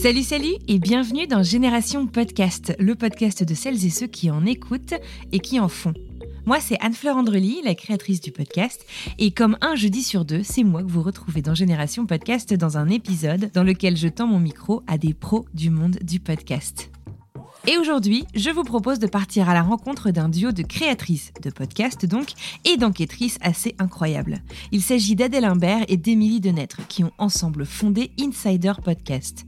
Salut, salut et bienvenue dans Génération Podcast, le podcast de celles et ceux qui en écoutent et qui en font. Moi, c'est Anne-Fleur Andrely, la créatrice du podcast, et comme un jeudi sur deux, c'est moi que vous retrouvez dans Génération Podcast dans un épisode dans lequel je tends mon micro à des pros du monde du podcast. Et aujourd'hui, je vous propose de partir à la rencontre d'un duo de créatrices de podcasts donc et d'enquêtrices assez incroyables. Il s'agit d'Adèle Imbert et d'Émilie Denêtre qui ont ensemble fondé Insider Podcast.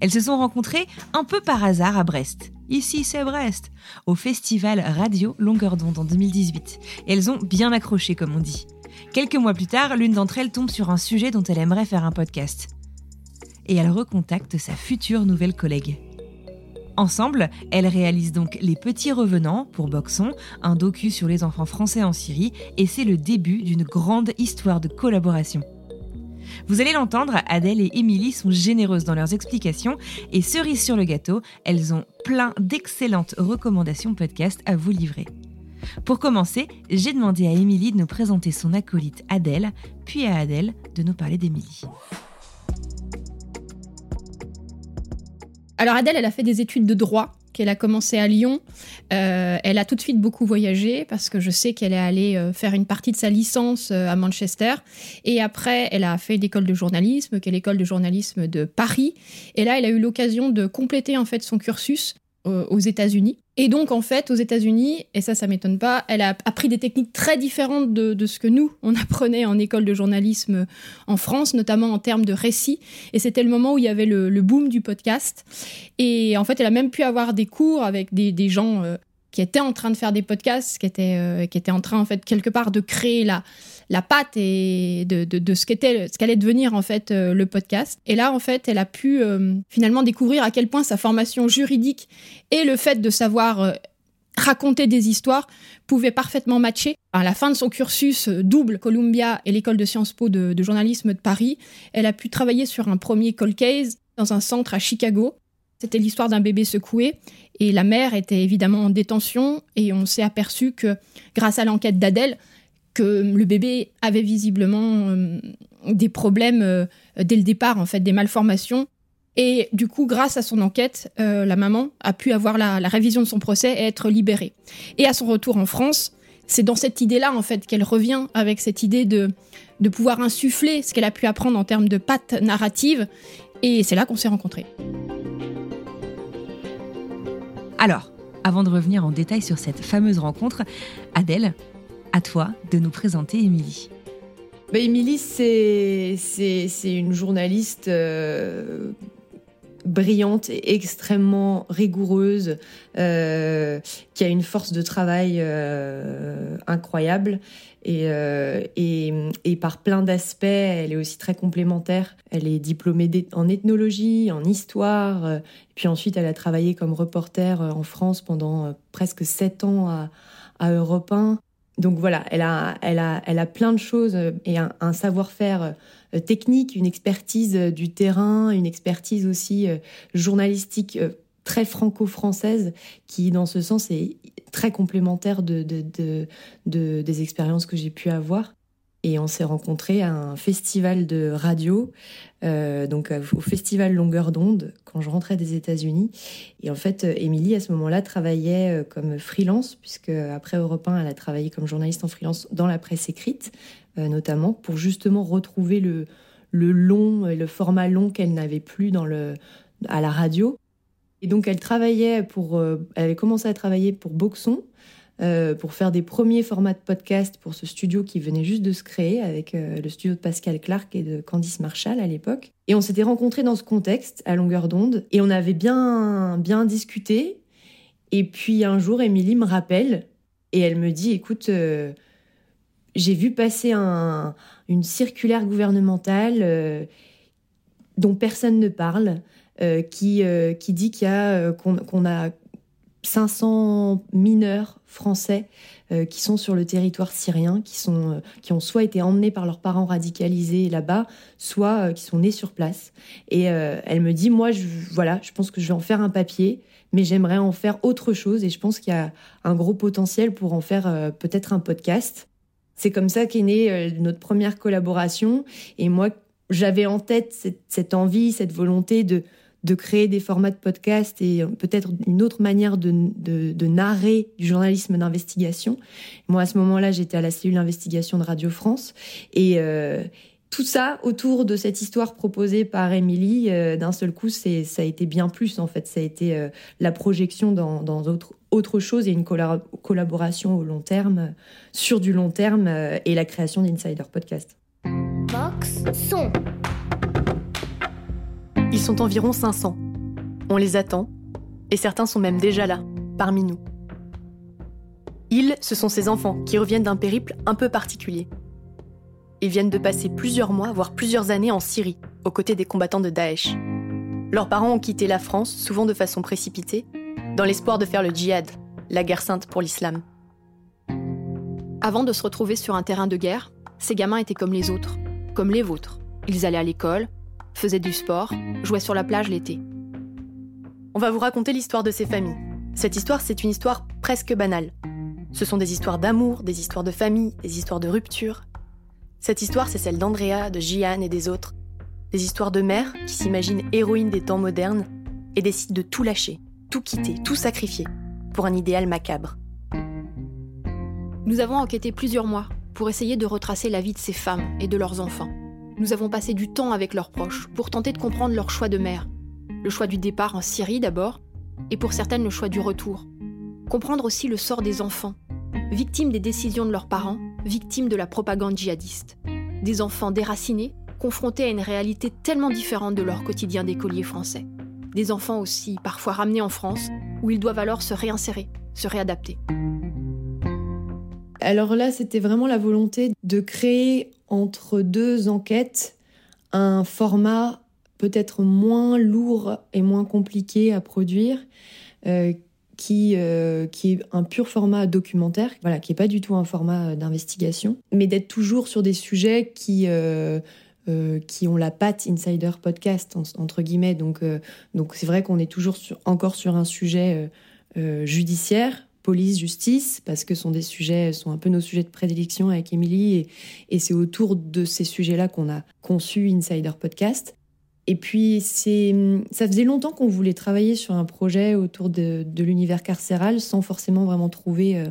Elles se sont rencontrées un peu par hasard à Brest. Ici, c'est Brest, au festival Radio Longueur d'onde en 2018. Et elles ont bien accroché, comme on dit. Quelques mois plus tard, l'une d'entre elles tombe sur un sujet dont elle aimerait faire un podcast. Et elle recontacte sa future nouvelle collègue. Ensemble, elles réalisent donc Les Petits Revenants pour Boxon, un docu sur les enfants français en Syrie, et c'est le début d'une grande histoire de collaboration. Vous allez l'entendre, Adèle et Émilie sont généreuses dans leurs explications et cerise sur le gâteau, elles ont plein d'excellentes recommandations podcast à vous livrer. Pour commencer, j'ai demandé à Émilie de nous présenter son acolyte Adèle, puis à Adèle de nous parler d'Émilie. Alors Adèle, elle a fait des études de droit qu'elle a commencé à Lyon. Euh, elle a tout de suite beaucoup voyagé parce que je sais qu'elle est allée euh, faire une partie de sa licence euh, à Manchester. Et après, elle a fait l'école de journalisme, qui est l'école de journalisme de Paris. Et là, elle a eu l'occasion de compléter en fait son cursus aux États-Unis. Et donc, en fait, aux États-Unis, et ça, ça m'étonne pas, elle a appris des techniques très différentes de, ce que nous, on apprenait en école de journalisme en France, notamment en termes de récit. Et c'était le moment où il y avait le, boom du podcast. Et en fait, elle a même pu avoir des cours avec des, gens euh, qui étaient en train de faire des podcasts, qui étaient, euh, qui étaient en train, en fait, quelque part de créer la, la patte et de, ce qu'était qu'allait devenir en fait euh, le podcast. Et là en fait, elle a pu euh, finalement découvrir à quel point sa formation juridique et le fait de savoir euh, raconter des histoires pouvaient parfaitement matcher. À la fin de son cursus double Columbia et l'école de Sciences Po de, de journalisme de Paris, elle a pu travailler sur un premier cold case dans un centre à Chicago. C'était l'histoire d'un bébé secoué et la mère était évidemment en détention et on s'est aperçu que grâce à l'enquête d'Adèle, que le bébé avait visiblement euh, des problèmes euh, dès le départ, en fait, des malformations. Et du coup, grâce à son enquête, euh, la maman a pu avoir la, révision de son procès et être libérée. Et à son retour en France, c'est dans cette idée-là, en fait, qu'elle revient avec cette idée de, de pouvoir insuffler ce qu'elle a pu apprendre en termes de patte narrative. Et c'est là qu'on s'est rencontrés. Alors, avant de revenir en détail sur cette fameuse rencontre, Adèle, à toi de nous présenter Émilie. Bah, Émilie, c'est, une journaliste euh, brillante et extrêmement rigoureuse, euh, qui a une force de travail euh, incroyable. Et, et, par plein d'aspects, elle est aussi très complémentaire. Elle est diplômée en ethnologie, en histoire, puis ensuite elle a travaillé comme reporter en France pendant presque sept ans à, à Europe 1 donc voilà, elle a, elle a, elle a plein de choses euh, et un, savoir-faire euh, technique, une expertise euh, du terrain, une expertise aussi journalistique très franco-française qui, dans ce sens, est très complémentaire de, de, de des expériences que j'ai pu avoir. Et on s'est rencontrés à un festival de radio, euh, donc euh, au festival Longueur d'onde, quand je rentrais des États-Unis. Et en fait, euh, Émilie, à ce moment-là, travaillait comme freelance, puisque après Europe 1, elle a travaillé comme journaliste en freelance dans la presse écrite, notamment, pour justement retrouver le, le long, le format long qu'elle n'avait plus à la radio. Et donc, elle travaillait pour, elle avait commencé à travailler pour Boxon, euh, pour faire des premiers formats de podcast pour ce studio qui venait juste de se créer avec euh, le studio de Pascal Clark et de Candice Marshall à l'époque. Et on s'était rencontrés dans ce contexte à longueur d'onde et on avait bien bien discuté. Et puis un jour, Émilie me rappelle et elle me dit, écoute, euh, j'ai vu passer une circulaire gouvernementale dont personne ne parle, qui, qui dit qu'il y a qu'on a 500 mineurs français euh, qui sont sur le territoire syrien, qui, sont, euh, qui ont soit été emmenés par leurs parents radicalisés là-bas, soit euh, qui sont nés sur place. Et elle me dit, moi, je, voilà, je pense que je vais en faire un papier, mais j'aimerais en faire autre chose. Et je pense qu'il y a un gros potentiel pour en faire peut-être un podcast. C'est comme ça qu'est née notre première collaboration. Et moi, j'avais en tête cette envie, cette volonté de de créer des formats de podcast et euh, peut-être une autre manière de, de, narrer du journalisme d'investigation. Moi, à ce moment-là, j'étais à la cellule d'investigation de Radio France et euh, tout ça autour de cette histoire proposée par Émilie, euh, d'un seul coup, c'est ça a été bien plus en fait. Ça a été la projection dans, dans autre, chose et une collaboration au long terme, sur du long terme, et la création d'Insider Podcast. Box son. Ils sont environ 500. On les attend, et certains sont même déjà là, parmi nous. Ils, ce sont ces enfants qui reviennent d'un périple un peu particulier. Ils viennent de passer plusieurs mois, voire plusieurs années en Syrie, aux côtés des combattants de Daesh. Leurs parents ont quitté la France, souvent de façon précipitée, dans l'espoir de faire le djihad, la guerre sainte pour l'islam. Avant de se retrouver sur un terrain de guerre, ces gamins étaient comme les autres, comme les vôtres. Ils allaient à l'école, faisait du sport, jouait sur la plage l'été. On va vous raconter l'histoire de ces familles. Cette histoire, c'est une histoire presque banale. Ce sont des histoires d'amour, des histoires de famille, des histoires de rupture. Cette histoire, c'est celle d'Andrea, de Gian et des autres. Des histoires de mères qui s'imaginent héroïnes des temps modernes et décident de tout lâcher, tout quitter, tout sacrifier pour un idéal macabre. Nous avons enquêté plusieurs mois pour essayer de retracer la vie de ces femmes et de leurs enfants. Nous avons passé du temps avec leurs proches pour tenter de comprendre leur choix de mère. Le choix du départ en Syrie d'abord, et pour certaines le choix du retour. Comprendre aussi le sort des enfants, victimes des décisions de leurs parents, victimes de la propagande djihadiste. Des enfants déracinés, confrontés à une réalité tellement différente de leur quotidien d'écoliers français. Des enfants aussi parfois ramenés en France, où ils doivent alors se réinsérer, se réadapter. Alors là, c'était vraiment la volonté de créer entre deux enquêtes un format peut-être moins lourd et moins compliqué à produire, euh, qui, euh, qui est un pur format documentaire, voilà, qui n'est pas du tout un format d'investigation, mais d'être toujours sur des sujets qui, euh, qui ont la patte insider podcast, entre guillemets. Donc, donc c'est vrai qu'on est toujours encore sur un sujet judiciaire, police, justice, parce que sont des sujets, sont un peu nos sujets de prédilection avec Émilie, et, c'est autour de ces sujets-là qu'on a conçu Insider Podcast. Et puis, c'est, ça faisait longtemps qu'on voulait travailler sur un projet autour de, l'univers carcéral sans forcément vraiment trouver euh,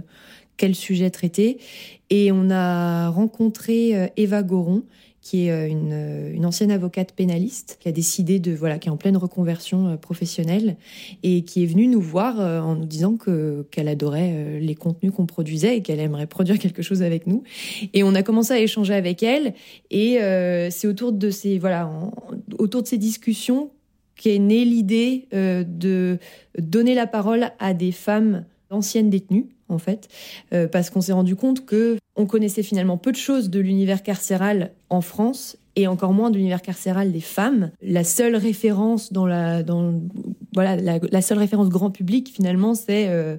quel sujet traiter. Et on a rencontré euh, Eva Goron, qui est euh, euh, une, ancienne avocate pénaliste, qui a décidé de voilà, qui est en pleine reconversion euh, professionnelle et qui est venue nous voir en nous disant que qu'elle adorait les contenus qu'on produisait et qu'elle aimerait produire quelque chose avec nous. Et on a commencé à échanger avec elle et c'est autour de ces voilà autour de ces discussions qu'est née l'idée de donner la parole à des femmes anciennes détenues en fait, parce qu'on s'est rendu compte que on connaissait finalement peu de choses de l'univers carcéral en France et encore moins de l'univers carcéral des femmes. La seule référence dans la, dans, voilà, la, seule référence grand public finalement, c'est euh,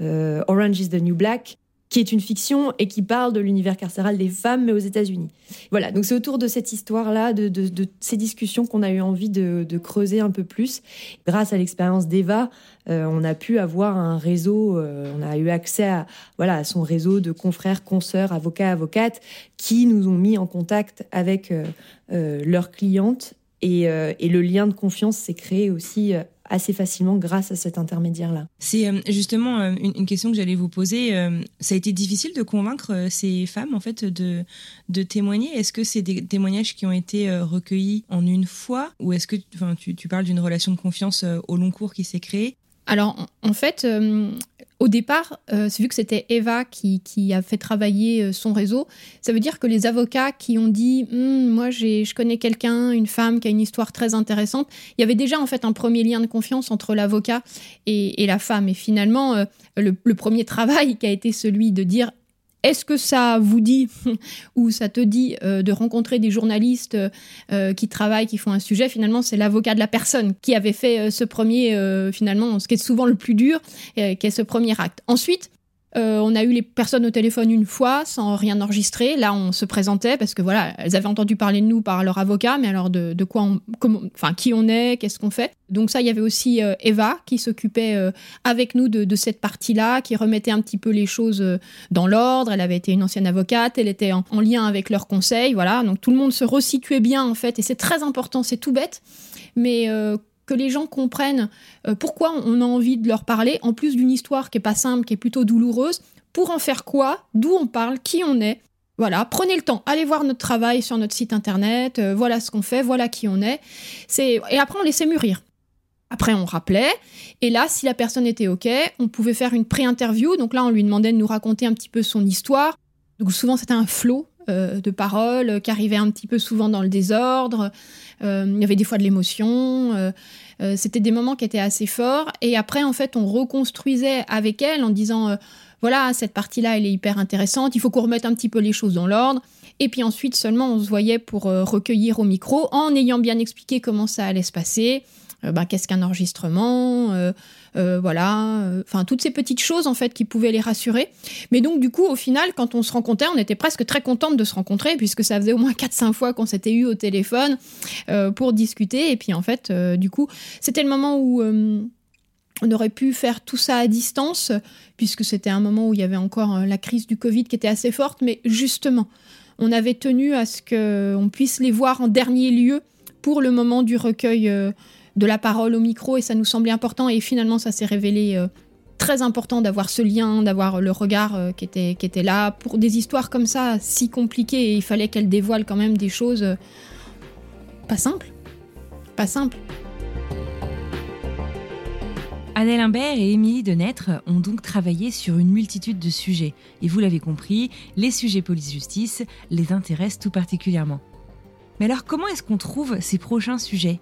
euh, Orange is the New Black, qui est une fiction et qui parle de l'univers carcéral des femmes, mais aux États-Unis. Voilà, donc c'est autour de cette histoire-là, de, ces discussions qu'on a eu envie de, creuser un peu plus. Grâce à l'expérience d'Eva, euh, on a pu avoir un réseau, euh, on a eu accès à, voilà, son réseau de confrères, consoeurs, avocats, avocates, qui nous ont mis en contact avec euh, leurs clientes. Et, le lien de confiance s'est créé aussi assez facilement grâce à cet intermédiaire-là. C'est euh, justement euh, une, question que j'allais vous poser. Euh, ça a été difficile de convaincre ces femmes en fait de, de témoigner? Est-ce que c'est des témoignages qui ont été recueillis en une fois? Ou est-ce que tu, tu parles d'une relation de confiance au long cours qui s'est créée? Alors, en fait, au départ, euh, vu que c'était Eva qui, a fait travailler euh, son réseau, ça veut dire que les avocats qui ont dit hm, Moi, je connais quelqu'un, une femme qui a une histoire très intéressante, il y avait déjà en fait un premier lien de confiance entre l'avocat et, la femme. Et finalement, euh, le, le, premier travail qui a été celui de dire est-ce que ça vous dit ou ça te dit euh, de rencontrer des journalistes euh, qui travaillent, qui font un sujet? Finalement, c'est l'avocat de la personne qui avait fait euh, ce premier, finalement, ce qui est souvent le plus dur, qui est ce premier acte. Ensuite, euh, on a eu les personnes au téléphone une fois sans rien enregistrer. Là, on se présentait parce que voilà, elles avaient entendu parler de nous par leur avocat, mais alors de, quoi, enfin qui on est, qu'est-ce qu'on fait. Donc ça, il y avait aussi euh, Eva qui s'occupait euh, avec nous de, cette partie-là, qui remettait un petit peu les choses dans l'ordre. Elle avait été une ancienne avocate, elle était en, en lien avec leurs conseils, voilà. Donc tout le monde se resituait bien en fait, et c'est très important. C'est tout bête, mais que les gens comprennent euh, pourquoi on a envie de leur parler, en plus d'une histoire qui est pas simple, qui est plutôt douloureuse, pour en faire quoi, d'où on parle, qui on est? Voilà, prenez le temps, allez voir notre travail sur notre site internet, euh, voilà ce qu'on fait, voilà qui on est. C'est et après on laissait mûrir. Après, on rappelait. Et là, si la personne était OK, on pouvait faire une pré-interview. Donc là, on lui demandait de nous raconter un petit peu son histoire. Donc souvent, c'était un flot euh, de paroles qui arrivait un petit peu souvent dans le désordre. Euh, il y avait des fois de l'émotion. Euh, c'était des moments qui étaient assez forts. Et après, en fait, on reconstruisait avec elle en disant voilà, cette partie-là, elle est hyper intéressante. Il faut qu'on remette un petit peu les choses dans l'ordre. Et puis ensuite, seulement, on se voyait pour recueillir au micro en ayant bien expliqué comment ça allait se passer. Ben, qu'est-ce qu'un enregistrement euh, voilà, euh, enfin toutes ces petites choses en fait qui pouvaient les rassurer. Mais donc du coup, au final, quand on se rencontrait, on était presque très contente de se rencontrer puisque ça faisait au moins 4-5 fois qu'on s'était eu au téléphone euh, pour discuter. Et puis en fait, du coup, c'était le moment où on aurait pu faire tout ça à distance, puisque c'était un moment où il y avait encore la crise du Covid qui était assez forte, mais justement, on avait tenu à ce qu'on puisse les voir en dernier lieu pour le moment du recueil de la parole au micro et ça nous semblait important et finalement ça s'est révélé euh, très important d'avoir ce lien, d'avoir le regard euh, qui, était, qui était là. Pour des histoires comme ça, si compliquées, il fallait qu'elle dévoile quand même des choses euh, pas simples. Pas simples. Annelle Imbert et Émilie Denêtre ont donc travaillé sur une multitude de sujets. Et vous l'avez compris, les sujets police-justice les intéressent tout particulièrement. Mais alors comment est-ce qu'on trouve ces prochains sujets?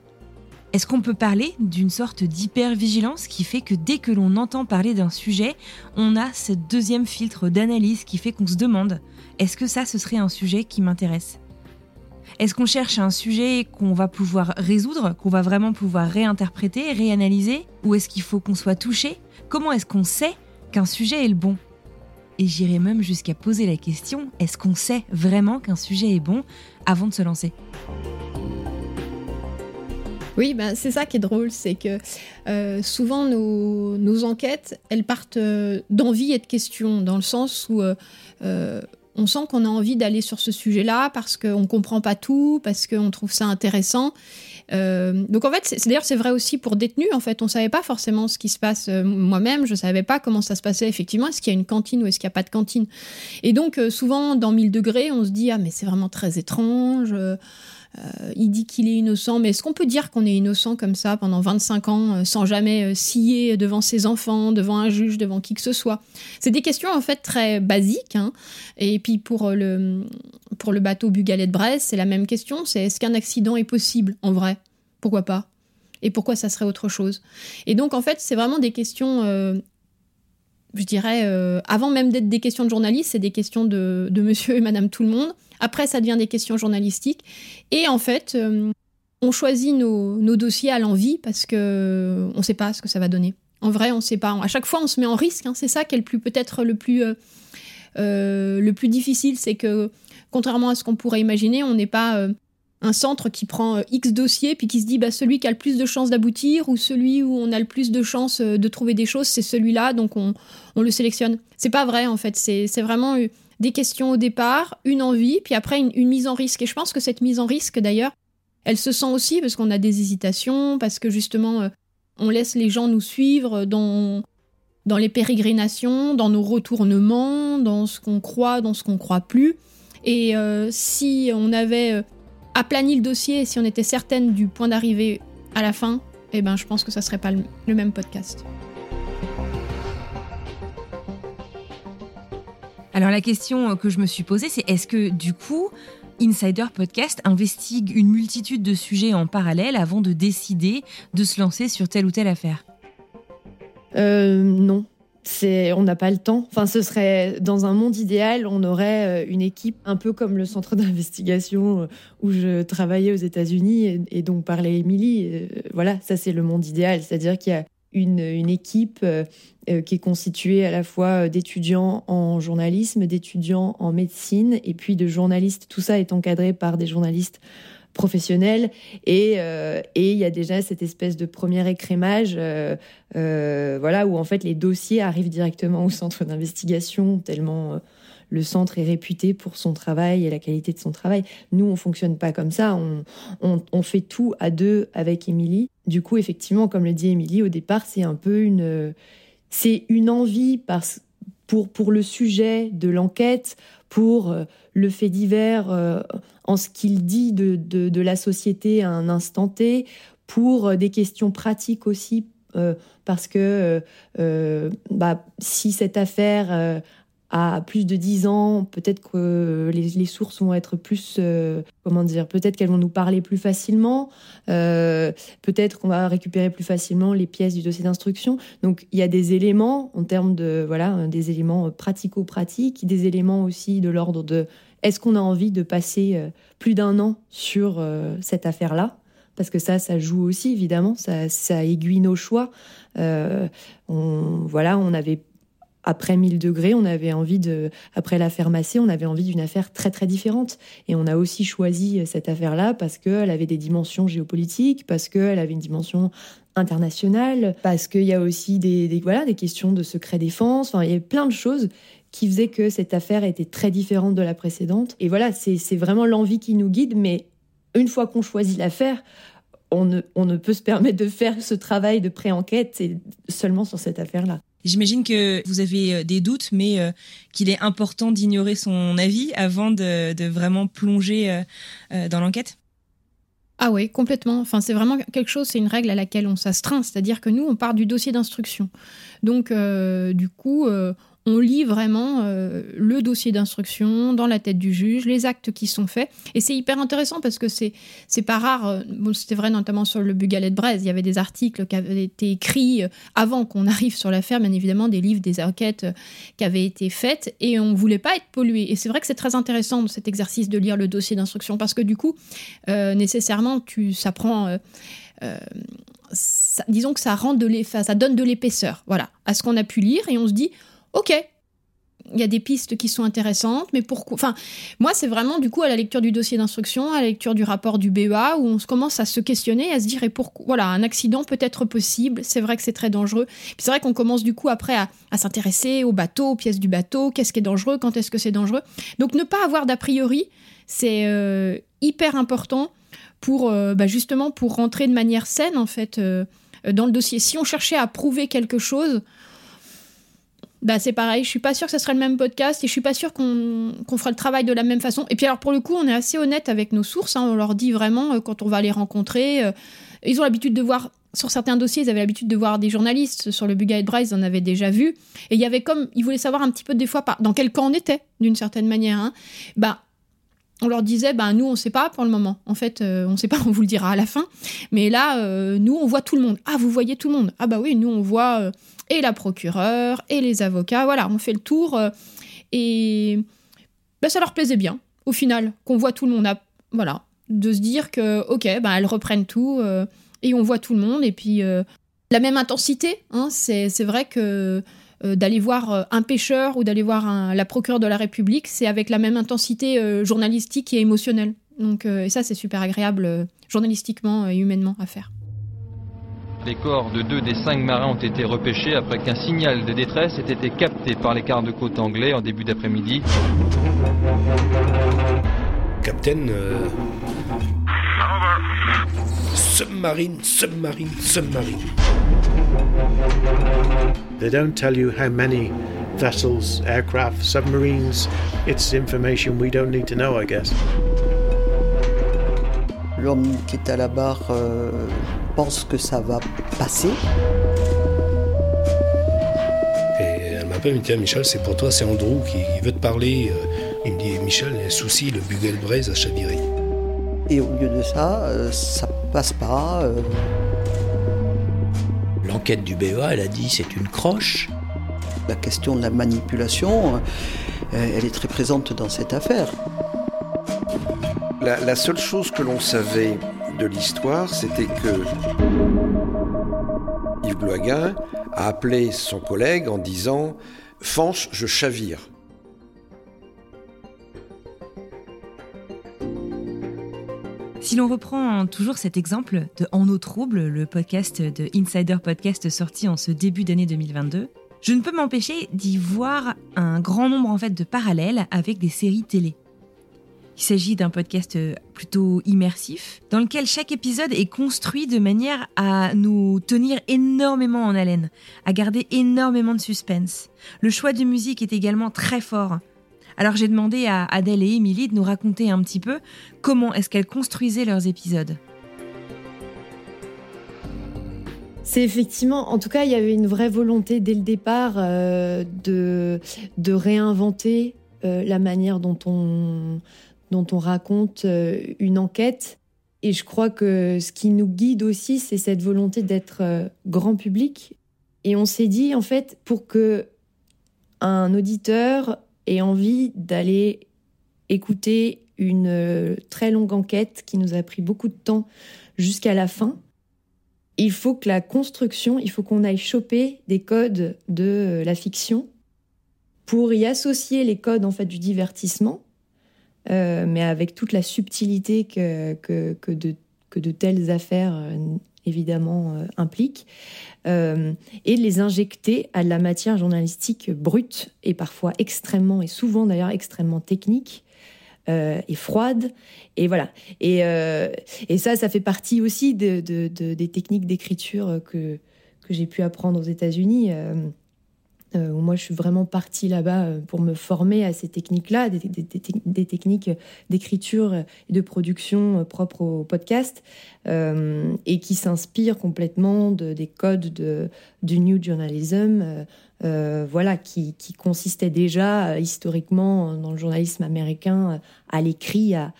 Est-ce qu'on peut parler d'une sorte d'hypervigilance qui fait que dès que l'on entend parler d'un sujet, on a ce deuxième filtre d'analyse qui fait qu'on se demande est-ce que ça, ce serait un sujet qui m'intéresse? Est-ce qu'on cherche un sujet qu'on va pouvoir résoudre, qu'on va vraiment pouvoir réinterpréter, réanalyser Ou est-ce qu'il faut qu'on soit touché? Comment est-ce qu'on sait qu'un sujet est le bon? Et j'irai même jusqu'à poser la question est-ce qu'on sait vraiment qu'un sujet est bon avant de se lancer? Oui, ben, c'est ça qui est drôle, c'est que euh, souvent nos, enquêtes, elles partent euh, d'envie et de questions, dans le sens où euh, on sent qu'on a envie d'aller sur ce sujet-là parce qu'on ne comprend pas tout, parce qu'on trouve ça intéressant. donc en fait, c'est, d'ailleurs c'est vrai aussi pour détenus. En fait, on savait pas forcément ce qui se passe. moi-même, je savais pas comment ça se passait effectivement. Est-ce qu'il y a une cantine ou est-ce qu'il n'y a pas de cantine? Et donc souvent dans 1000 degrés, on se dit ah mais c'est vraiment très étrange. Euh, il dit qu'il est innocent, mais est-ce qu'on peut dire qu'on est innocent comme ça pendant 25 ans euh, sans jamais euh, scier devant ses enfants, devant un juge, devant qui que ce soit? C'est des questions en fait très basiques. Hein. Et puis pour le, pour le bateau Bugalet de Brest, c'est la même question, c'est est-ce qu'un accident est possible en vrai? Pourquoi pas? Et pourquoi ça serait autre chose? Et donc en fait, c'est vraiment des questions, je dirais, avant même d'être des questions de journalistes, c'est des questions de, monsieur et madame tout le monde. Après, ça devient des questions journalistiques. Et en fait, euh, on choisit nos, dossiers à l'envie parce que euh, on ne sait pas ce que ça va donner. En vrai, on ne sait pas. À chaque fois, on se met en risque. Hein. C'est ça qui est peut-être le plus euh, le plus difficile, c'est que contrairement à ce qu'on pourrait imaginer, on n'est pas un centre qui prend X dossiers puis qui se dit bah, celui qui a le plus de chances d'aboutir ou celui où on a le plus de chances de trouver des choses, c'est celui-là, donc on, on, le sélectionne. C'est pas vrai en fait, c'est vraiment des questions au départ, une envie, puis après une, mise en risque. Et je pense que cette mise en risque, d'ailleurs, elle se sent aussi parce qu'on a des hésitations, parce que justement, euh, on laisse les gens nous suivre dans, dans les pérégrinations, dans nos retournements, dans ce qu'on croit, dans ce qu'on croit plus. Et euh, si on avait euh, aplani le dossier, si on était certaine du point d'arrivée à la fin, eh ben, je pense que ça serait pas le même podcast. Alors la question que je me suis posée, c'est est-ce que du coup, Insider Podcast investigue une multitude de sujets en parallèle avant de décider de se lancer sur telle ou telle affaire? Euh, Non, on n'a pas le temps. Enfin, ce serait dans un monde idéal, on aurait euh, une équipe un peu comme le centre d'investigation euh, où je travaillais aux États-Unis et, dont parlait Émilie. Voilà, ça c'est le monde idéal, c'est-à-dire qu'il y a une équipe qui est constituée à la fois d'étudiants en journalisme, d'étudiants en médecine et puis de journalistes. Tout ça est encadré par des journalistes professionnel euh, et il y a déjà cette espèce de premier écrémage euh, euh, voilà où en fait les dossiers arrivent directement au centre d'investigation tellement le centre est réputé pour son travail et la qualité de son travail. Nous, on fonctionne pas comme ça. On, on, fait tout à deux avec Émilie. Du coup, effectivement, comme le dit Émilie, au départ, c'est un peu une, c'est une envie parce, pour, pour le sujet de l'enquête, pour le fait divers en ce qu'il dit de, de, la société à un instant T, pour euh, des questions pratiques aussi, euh, parce que euh, bah, si cette affaire a plus de 10 ans, peut-être que les, sources vont être plus, comment dire, peut-être qu'elles vont nous parler plus facilement, peut-être qu'on va récupérer plus facilement les pièces du dossier d'instruction. Donc il y a des éléments en termes de, voilà, des éléments pratico-pratiques, des éléments aussi de l'ordre de est-ce qu'on a envie de passer euh, plus d'un an sur euh, cette affaire-là? Parce que ça, ça joue aussi, évidemment, ça, ça aiguille nos choix. Euh, voilà, on avait après 1000 degrés, on avait envie de, après l'affaire Massé, on avait envie d'une affaire très très différente. Et on a aussi choisi cette affaire-là parce qu'elle avait des dimensions géopolitiques, parce qu'elle avait une dimension internationale, parce qu'il y a aussi des, des, voilà, des questions de secret défense. Enfin, il y a plein de choses qui faisait que cette affaire était très différente de la précédente. Et voilà, c'est vraiment l'envie qui nous guide, mais une fois qu'on choisit l'affaire, on ne, on ne peut se permettre de faire ce travail de pré-enquête seulement sur cette affaire-là. J'imagine que vous avez euh, des doutes, mais euh, qu'il est important d'ignorer son avis avant de, de vraiment plonger euh, dans l'enquête? Ah oui, complètement. Enfin, c'est vraiment quelque chose, c'est une règle à laquelle on s'astreint, c'est-à-dire que nous, on part du dossier d'instruction. Donc, du coup, on lit vraiment euh, le dossier d'instruction dans la tête du juge, les actes qui sont faits. Et c'est hyper intéressant parce que c'est c'est pas rare. Euh, c'était vrai notamment sur le Bugalet de Braise. Il y avait des articles qui avaient été écrits euh, avant qu'on arrive sur l'affaire, bien évidemment, des livres, des enquêtes qui avaient été faites et on voulait pas être pollué. Et c'est vrai que c'est très intéressant cet exercice de lire le dossier d'instruction parce que du coup, nécessairement, tu ça prend. disons que ça rend de ça donne de l'épaisseur, voilà, à ce qu'on a pu lire et on se dit ok, il y a des pistes qui sont intéressantes, mais pourquoi Enfin, moi, c'est vraiment du coup à la lecture du dossier d'instruction, à la lecture du rapport du BEA, où on commence à se questionner, à se dire et pourquoi Voilà, un accident peut être possible. C'est vrai que c'est très dangereux. Puis c'est vrai qu'on commence du coup après à, s'intéresser au bateau, aux pièces du bateau, qu'est-ce qui est dangereux, quand est-ce que c'est dangereux. Donc ne pas avoir d'a priori, c'est euh, hyper important pour euh, bah, justement pour rentrer de manière saine en fait euh, dans le dossier. Si on cherchait à prouver quelque chose bah c'est pareil, je suis pas sûre que ce serait le même podcast et je suis pas sûre qu'on fera le travail de la même façon. Et puis alors pour le coup, on est assez honnête avec nos sources, hein. on leur dit vraiment euh, quand on va les rencontrer, euh, ils ont l'habitude de voir sur certains dossiers, ils avaient l'habitude de voir des journalistes sur le Bugay Bryce, ils en avaient déjà vu et il y avait comme ils voulaient savoir un petit peu des fois dans quel camp on était d'une certaine manière. Hein. Bah on leur disait, bah, nous, on sait pas pour le moment. En fait, euh, on sait pas, on vous le dira à la fin. Mais là, nous, on voit tout le monde. Ah, vous voyez tout le monde. Ah, bah oui, nous, on voit et la procureure et les avocats. Voilà, on fait le tour euh, et ben, ça leur plaisait bien au final qu'on voit tout le monde. voilà, de se dire que ok, ben, elles reprennent tout euh, et on voit tout le monde et puis euh, la même intensité. Hein, c'est vrai que d'aller voir un pêcheur ou d'aller voir la procureure de la République, c'est avec la même intensité journalistique et émotionnelle. Donc, et ça, c'est super agréable journalistiquement et humainement à faire. Les corps de deux des cinq marins ont été repêchés après qu'un signal de détresse ait été capté par les gardes-côtes anglais en début d'après-midi. Captain, euh... submarine, submarine, submarine. They don't tell you how many vessels, aircraft, submarines. It's information we don't need to know, I guess. L'homme qui est à la barre euh, pense que ça va passer. Et elle m'a rappelle, il me dit, ah, Michel, c'est pour toi, c'est Andrew qui, veut te parler. Euh. Il me dit, Michel, il y a un souci, le Bugel Braise a chaviré. Et au lieu de ça, euh, ça passe pas. Euh. L'enquête du BEA, elle a dit, c'est une croche. La question de la manipulation, elle est très présente dans cette affaire. La, seule chose que l'on savait l'histoire, c'était que Yves Bloisguin a appelé son collègue en disant Fanche, je chavire. Si l'on reprend toujours cet exemple de En eau trouble, le podcast de Insider Podcast sorti en ce début d'année 2022, je ne peux m'empêcher d'y voir un grand nombre en fait de parallèles avec des séries télé. Il s'agit d'un podcast euh, plutôt immersif, dans lequel chaque épisode est construit de manière à nous tenir énormément en haleine, à garder énormément de suspense. Le choix de musique est également très fort. Alors j'ai demandé à Adèle et Émilie de nous raconter un petit peu comment est-ce qu'elles construisaient leurs épisodes. C'est effectivement, en tout cas, il y avait une vraie volonté dès le départ euh, de, réinventer euh, la manière dont on, dont on raconte euh, une enquête. Et je crois que ce qui nous guide aussi, c'est cette volonté d'être euh, grand public. Et on s'est dit, en fait, pour que un auditeur ait envie d'aller écouter une euh, très longue enquête qui nous a pris beaucoup de temps jusqu'à la fin, il faut que la construction, il faut qu'on aille choper des codes de la fiction pour y associer les codes en fait du divertissement euh, mais avec toute la subtilité que, que, que, de, que de telles affaires euh, évidemment euh, impliquent, et de les injecter à de la matière journalistique brute et parfois extrêmement, et souvent d'ailleurs extrêmement technique. et froide et voilà et, et ça ça fait partie aussi de des techniques d'écriture que que j'ai pu apprendre aux États-Unis euh, moi je suis vraiment partie là-bas euh, pour me former à ces techniques-là, des, techniques d'écriture et de production euh, propres au podcast, et qui s'inspirent complètement de, des codes de, du New Journalism, voilà, qui, qui consistait déjà historiquement dans le journalisme américain à l'écrit, à,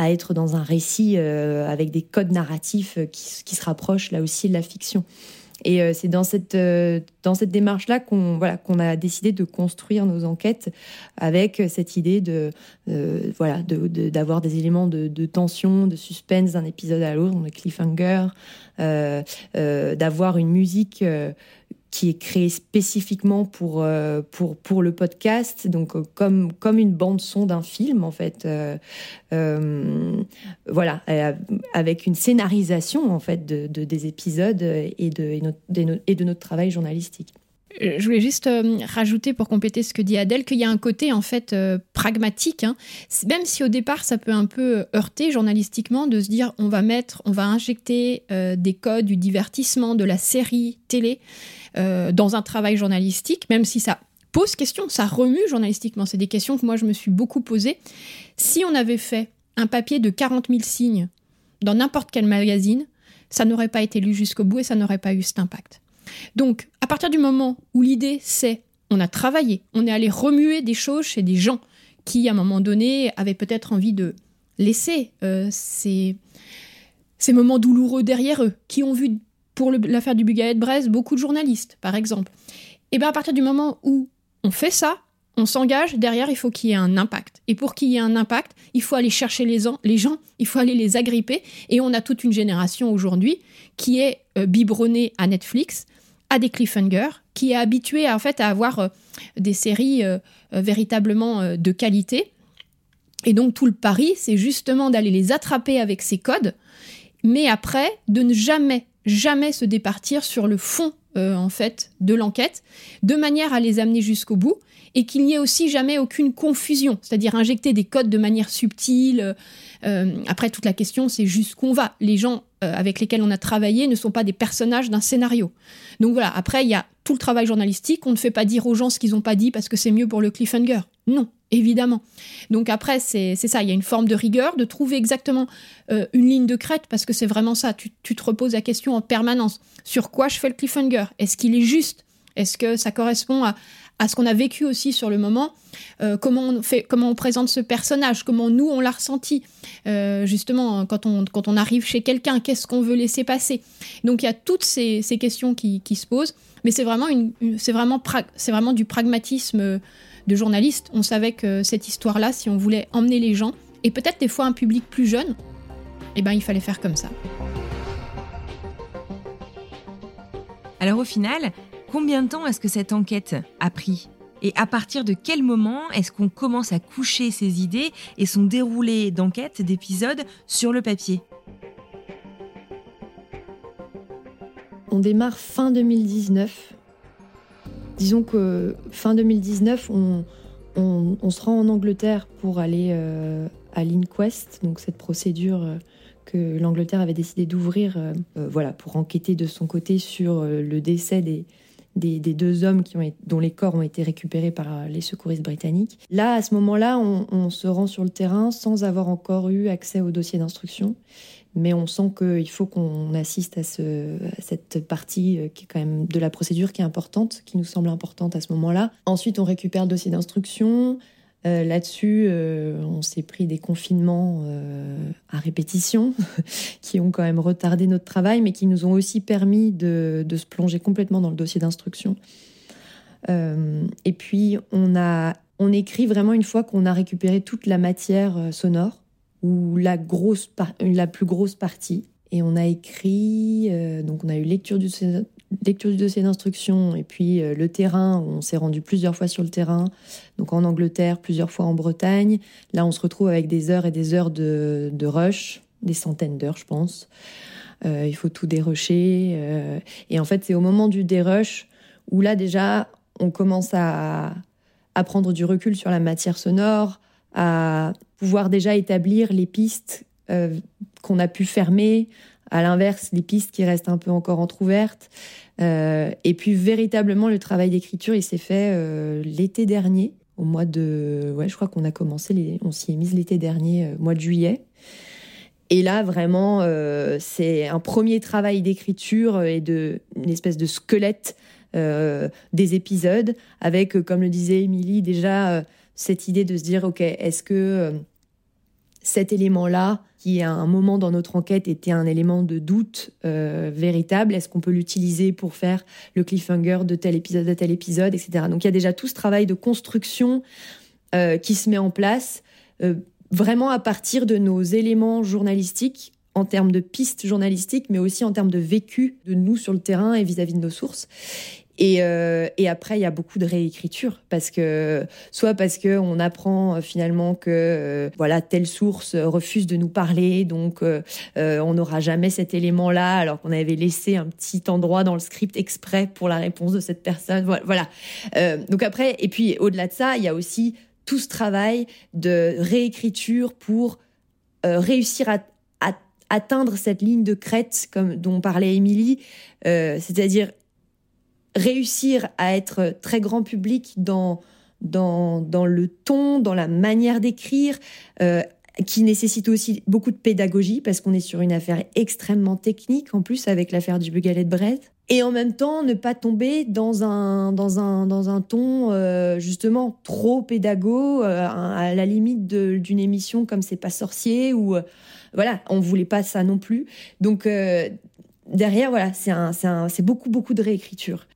être dans un récit avec des codes narratifs qui se rapprochent là aussi de la fiction. Et euh, c'est dans cette, euh, dans cette démarche-là qu'on voilà, qu'on a décidé de construire nos enquêtes avec cette idée de, euh, voilà, d'avoir de, des éléments de, de, tension, de suspense d'un épisode à l'autre, de cliffhanger, d'avoir une musique qui est créé spécifiquement pour, euh, pour, pour le podcast, donc euh, comme, comme une bande-son d'un film, en fait. Euh, voilà, avec une scénarisation, en fait, de, des épisodes et de, et, de notre travail journalistique. Je voulais juste rajouter pour compléter ce que dit Adèle qu'il y a un côté en fait pragmatique, hein. même si au départ ça peut un peu heurter journalistiquement de se dire on va mettre, on va injecter des codes du divertissement, de la série télé. Euh, dans un travail journalistique, même si ça pose question, ça remue journalistiquement. C'est des questions que moi je me suis beaucoup posées. Si on avait fait un papier de 40 000 signes dans n'importe quel magazine, ça n'aurait pas été lu jusqu'au bout et ça n'aurait pas eu cet impact. Donc, à partir du moment où l'idée c'est on a travaillé, on est allé remuer des choses chez des gens qui, à un moment donné, avaient peut-être envie de laisser euh, ces, moments douloureux derrière eux, qui ont vu pour l'affaire du Bugaet de Brest, beaucoup de journalistes, par exemple. Et bien à partir du moment où on fait ça, on s'engage, derrière, il faut qu'il y ait un impact. Et pour qu'il y ait un impact, il faut aller chercher les, les, gens, il faut aller les agripper. Et on a toute une génération aujourd'hui qui est euh, biberonnée à Netflix, à des cliffhangers, qui est habituée en fait à avoir euh, des séries euh, véritablement de qualité. Et donc tout le pari, c'est justement d'aller les attraper avec ces codes, mais après de ne jamais jamais se départir sur le fond euh, en fait de l'enquête, de manière à les amener jusqu'au bout et qu'il n'y ait aussi jamais aucune confusion, c'est-à-dire injecter des codes de manière subtile. Euh, après, toute la question, c'est jusqu'où on va. Les gens euh, avec lesquels on a travaillé ne sont pas des personnages d'un scénario. Donc voilà, après, il y a tout le travail journalistique. On ne fait pas dire aux gens ce qu'ils n'ont pas dit parce que c'est mieux pour le cliffhanger. Non, évidemment. Donc après, c'est ça, il y a une forme de rigueur, de trouver exactement euh, une ligne de crête, parce que c'est vraiment ça, tu, te reposes la question en permanence. Sur quoi je fais le cliffhanger? Est-ce qu'il est juste? Est-ce que ça correspond à, ce qu'on a vécu aussi sur le moment? Euh, comment, on fait, comment on présente ce personnage? Comment nous, on l'a ressenti? Euh, Justement, quand on, arrive chez quelqu'un, qu'est-ce qu'on veut laisser passer? Donc il y a toutes ces, questions qui, se posent, mais c'est vraiment du pragmatisme de journaliste. On savait que cette histoire-là, si on voulait emmener les gens, et peut-être des fois un public plus jeune, eh ben, il fallait faire comme ça. Alors au final, combien de temps est-ce que cette enquête a pris? Et à partir de quel moment est-ce qu'on commence à coucher ces idées et son déroulé d'enquête, d'épisodes, sur le papier? On démarre fin 2019. Disons que fin 2019, on, on, se rend en Angleterre pour aller euh, à l'Inquest, donc cette procédure euh, que l'Angleterre avait décidé d'ouvrir euh, voilà, pour enquêter de son côté sur le décès des, des, deux hommes qui ont, dont les corps ont été récupérés par les secouristes britanniques. Là, à ce moment-là, on, se rend sur le terrain sans avoir encore eu accès au dossier d'instruction. Mais on sent qu'il faut qu'on assiste à, ce, cette partie qui est quand même de la procédure qui est importante, qui nous semble importante à ce moment-là. Ensuite, on récupère le dossier d'instruction. Euh, là-dessus, euh, on s'est pris des confinements euh, à répétition qui ont quand même retardé notre travail, mais qui nous ont aussi permis de, se plonger complètement dans le dossier d'instruction. et puis, on, a, on écrit vraiment une fois qu'on a récupéré toute la matière sonore, ou la, grosse la plus grosse partie. Et on a écrit, donc on a eu lecture du, lecture du dossier d'instruction et puis euh, le terrain, on s'est rendu plusieurs fois sur le terrain, donc en Angleterre, plusieurs fois en Bretagne. Là, on se retrouve avec des heures et des heures de, de rush, des centaines d'heures, je pense. Euh, il faut tout dérocher. Euh, et en fait, c'est au moment du dérush où là, déjà, on commence à, à prendre du recul sur la matière sonore, à pouvoir déjà établir les pistes qu'on a pu fermer, à l'inverse, les pistes qui restent un peu encore entrouvertes. Euh, et puis véritablement, le travail d'écriture, il s'est fait euh, l'été dernier, au mois de... Ouais, je crois qu'on a commencé, on s'y est mise l'été dernier, euh, mois de juillet. Et là, vraiment, c'est un premier travail d'écriture et de une espèce de squelette des épisodes, avec, comme le disait Émilie, déjà cette idée de se dire, ok, est-ce que cet élément-là, qui à un moment dans notre enquête était un élément de doute euh, véritable, est-ce qu'on peut l'utiliser pour faire le cliffhanger de tel épisode à tel épisode, etc. Donc il y a déjà tout ce travail de construction euh, qui se met en place, euh, vraiment à partir de nos éléments journalistiques en termes de pistes journalistiques, mais aussi en termes de vécu de nous sur le terrain et vis-à-vis -vis de nos sources. Et, euh, et, après, il y a beaucoup de réécriture parce que soit parce que on apprend euh, finalement que euh, voilà telle source refuse de nous parler, donc on n'aura jamais cet élément-là, alors qu'on avait laissé un petit endroit dans le script exprès pour la réponse de cette personne. Voilà. donc après, et puis au-delà de ça, il y a aussi tout ce travail de réécriture pour réussir à, atteindre cette ligne de crête dont parlait Émilie, c'est-à-dire réussir à être très grand public dans, dans, dans le ton, dans la manière d'écrire, euh, qui nécessite aussi beaucoup de pédagogie parce qu'on est sur une affaire extrêmement technique en plus avec l'affaire du bugalet de Brett. Et en même temps, ne pas tomber dans un, dans un, dans un ton euh, justement trop pédago, euh, à la limite d'une émission comme C'est pas sorcier, ou voilà, on voulait pas ça non plus. Donc derrière, voilà, c'est beaucoup, beaucoup de réécriture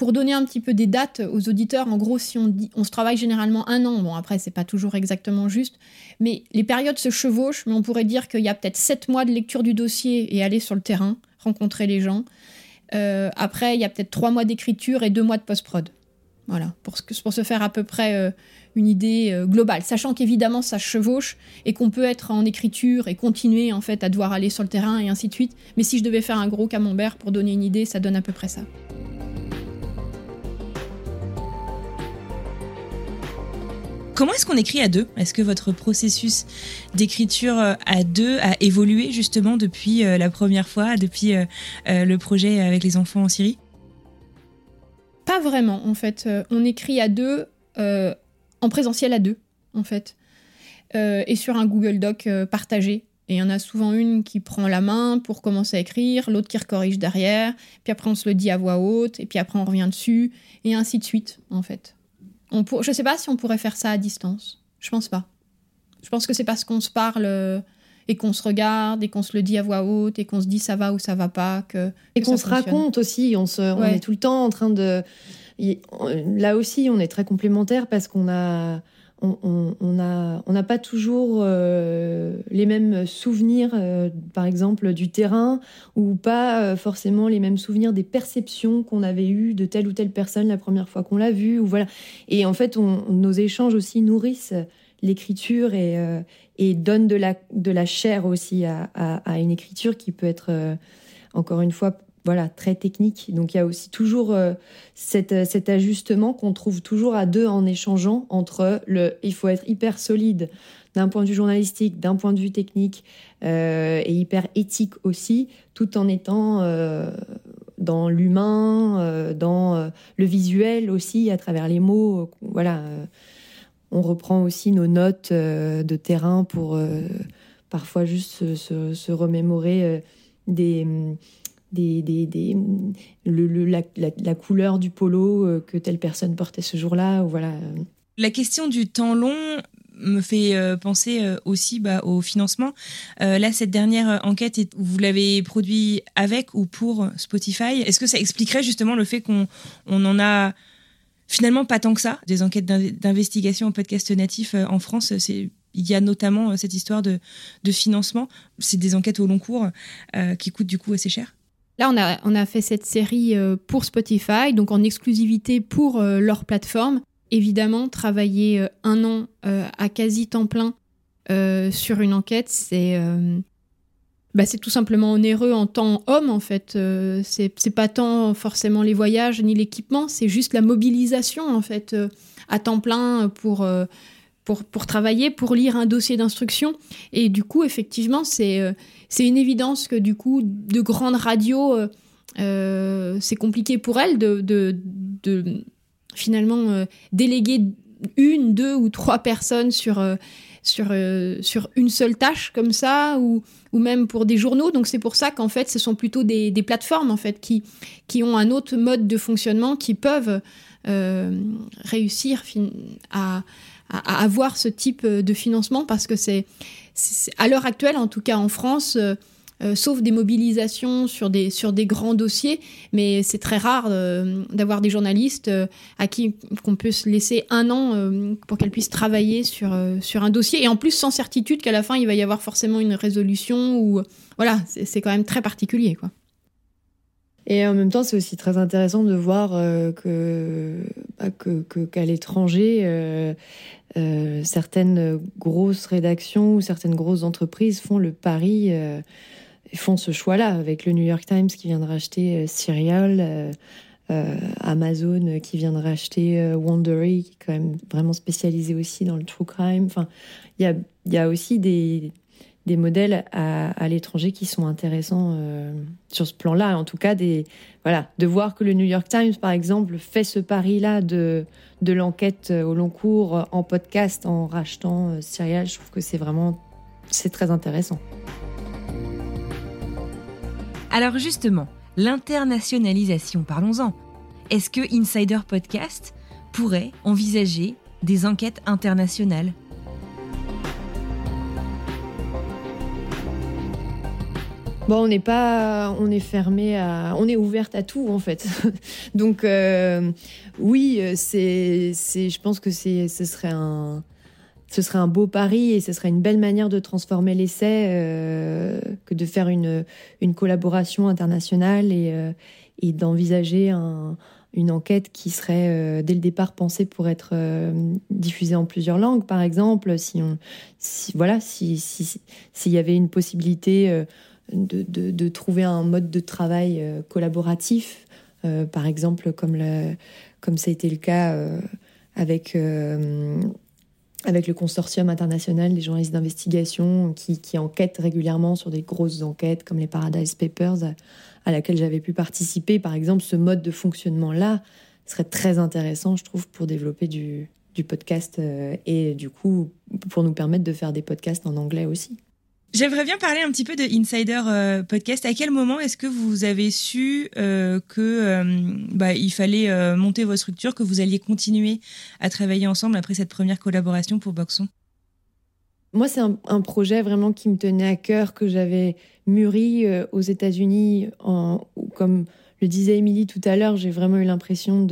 pour donner un petit peu des dates aux auditeurs, en gros, si on se travaille généralement un an, bon après c'est pas toujours exactement juste, mais les périodes se chevauchent, mais on pourrait dire qu'il y a peut-être sept mois de lecture du dossier et aller sur le terrain, rencontrer les gens. Euh, après, il y a peut-être trois mois d'écriture et deux mois de post-prod. Voilà, pour, pour se faire à peu près euh, une idée euh, globale, sachant qu'évidemment ça chevauche et qu'on peut être en écriture et continuer en fait à devoir aller sur le terrain et ainsi de suite. Mais si je devais faire un gros camembert pour donner une idée, ça donne à peu près ça. Comment est-ce qu'on écrit à deux? Est-ce que votre processus d'écriture euh, à deux a évolué justement depuis euh, la première fois, depuis euh, le projet avec les enfants en Syrie? Pas vraiment, en fait. On écrit à deux, en présentiel à deux, en fait, et sur un Google Doc partagé. Et il y en a souvent une qui prend la main pour commencer à écrire, l'autre qui corrige derrière, puis après on se le dit à voix haute, et puis après on revient dessus, et ainsi de suite, en fait. On pour... Je sais pas si on pourrait faire ça à distance. Je pense pas. Je pense que c'est parce qu'on se parle euh, et qu'on se regarde et qu'on se le dit à voix haute et qu'on se dit ça va ou ça va pas que et qu'on se fonctionne. raconte aussi. On, se, on est tout le temps en train de. Là aussi, on est très complémentaires parce qu'on a. On on- on a- on n'a pas toujours euh, les mêmes souvenirs, euh, par exemple, du terrain, ou pas euh, forcément les mêmes souvenirs des perceptions qu'on avait eues de telle ou telle personne la première fois qu'on l'a vue. Ou voilà. Et en fait, on- nos échanges aussi nourrissent l'écriture et, euh, et donnent de la, de la chair aussi à, à- à une écriture qui peut être, euh, encore une fois, voilà, très technique. Donc il y a aussi toujours euh, cet, cet ajustement qu'on trouve toujours à deux en échangeant entre le il faut être hyper solide d'un point de vue journalistique, d'un point de vue technique euh, et hyper éthique aussi, tout en étant euh, dans l'humain, euh, dans euh, le visuel aussi, à travers les mots. euh, voilà, euh, on reprend aussi nos notes euh, de terrain pour euh, parfois juste se, remémorer euh, des, la, couleur du polo euh, que telle personne portait ce jour-là. La question du temps long me fait euh, penser euh, aussi bah, au financement. Là, cette dernière enquête, vous l'avez produit avec ou pour Spotify. Est-ce que ça expliquerait justement le fait qu'on on en a finalement pas tant que ça des enquêtes d'in- d'investigation en podcast natif en France? Il y a notamment cette histoire de, financement. C'est des enquêtes au long cours qui coûtent du coup assez cher. Là, on a, on a fait cette série euh, pour Spotify, donc en exclusivité pour euh, leur plateforme. Évidemment, travailler euh, un an à quasi temps plein sur une enquête, c'est bah, c'est tout simplement onéreux en temps homme, en fait. C'est pas tant forcément les voyages ni l'équipement, c'est juste la mobilisation, en fait, à temps plein pour, pour, pour travailler, pour lire un dossier d'instruction. Et du coup, effectivement, c'est euh, une évidence que du coup, de grandes radios, euh, euh, c'est compliqué pour elles de, de, finalement déléguer une, deux ou trois personnes sur, sur, sur une seule tâche comme ça, ou, ou même pour des journaux. Donc c'est pour ça qu'en fait, ce sont plutôt des, plateformes en fait qui, qui ont un autre mode de fonctionnement, qui peuvent euh, réussir à, à, avoir ce type de financement parce que c'est à l'heure actuelle, en tout cas en France, euh, euh, sauf des mobilisations sur des, sur des grands dossiers, mais c'est très rare euh, d'avoir des journalistes euh, à qui qu'on peut se laisser un an euh, pour qu'elles puissent travailler sur, euh, sur un dossier, et en plus sans certitude qu'à la fin il va y avoir forcément une résolution, ou voilà, c'est quand même très particulier. Quoi. Et en même temps, c'est aussi très intéressant de voir euh, que bah, qu'à l'étranger, euh, euh, certaines grosses rédactions ou certaines grosses entreprises font le pari, euh, font ce choix-là, avec le New York Times qui vient de racheter Serial, Amazon qui vient de racheter Wondery, qui est quand même vraiment spécialisé aussi dans le true crime. Enfin, il y a aussi des, des modèles à, l'étranger qui sont intéressants euh, sur ce plan-là. En tout cas, des, voilà, de voir que le New York Times, par exemple, fait ce pari-là de, de l'enquête euh, au long cours euh, en podcast en rachetant euh, je trouve que c'est vraiment très intéressant. Alors justement, l'internationalisation, parlons-en. Est-ce que Insider Podcast pourrait envisager des enquêtes internationales? Bon, on n'est pas, on est fermé à, on est ouverte à tout en fait. Donc euh, oui, c'est, je pense que c'est, ce serait un, ce serait un beau pari et ce serait une belle manière de transformer l'essai euh, que de faire une, une collaboration internationale et, euh, et d'envisager un, une enquête qui serait dès le départ pensée pour être diffusée en plusieurs langues, par exemple. Si on, si, voilà, si si s'il y avait une possibilité de, trouver un mode de travail euh, collaboratif, euh, par exemple comme ça a été le cas euh, avec le consortium international des journalistes d'investigation qui, enquêtent régulièrement sur des grosses enquêtes comme les Paradise Papers à, laquelle j'avais pu participer. Par exemple, ce mode de fonctionnement-là serait très intéressant, je trouve, pour développer du, podcast et du coup pour nous permettre de faire des podcasts en anglais aussi. J'aimerais bien parler un petit peu de Insider euh, Podcast. À quel moment est-ce que vous avez su euh, euh, bah, fallait monter votre structure, que vous alliez continuer à travailler ensemble après cette première collaboration pour Boxon? Moi, c'est un, projet vraiment qui me tenait à cœur, que j'avais mûri aux États-Unis. Comme le disait Émilie tout à l'heure, j'ai vraiment eu l'impression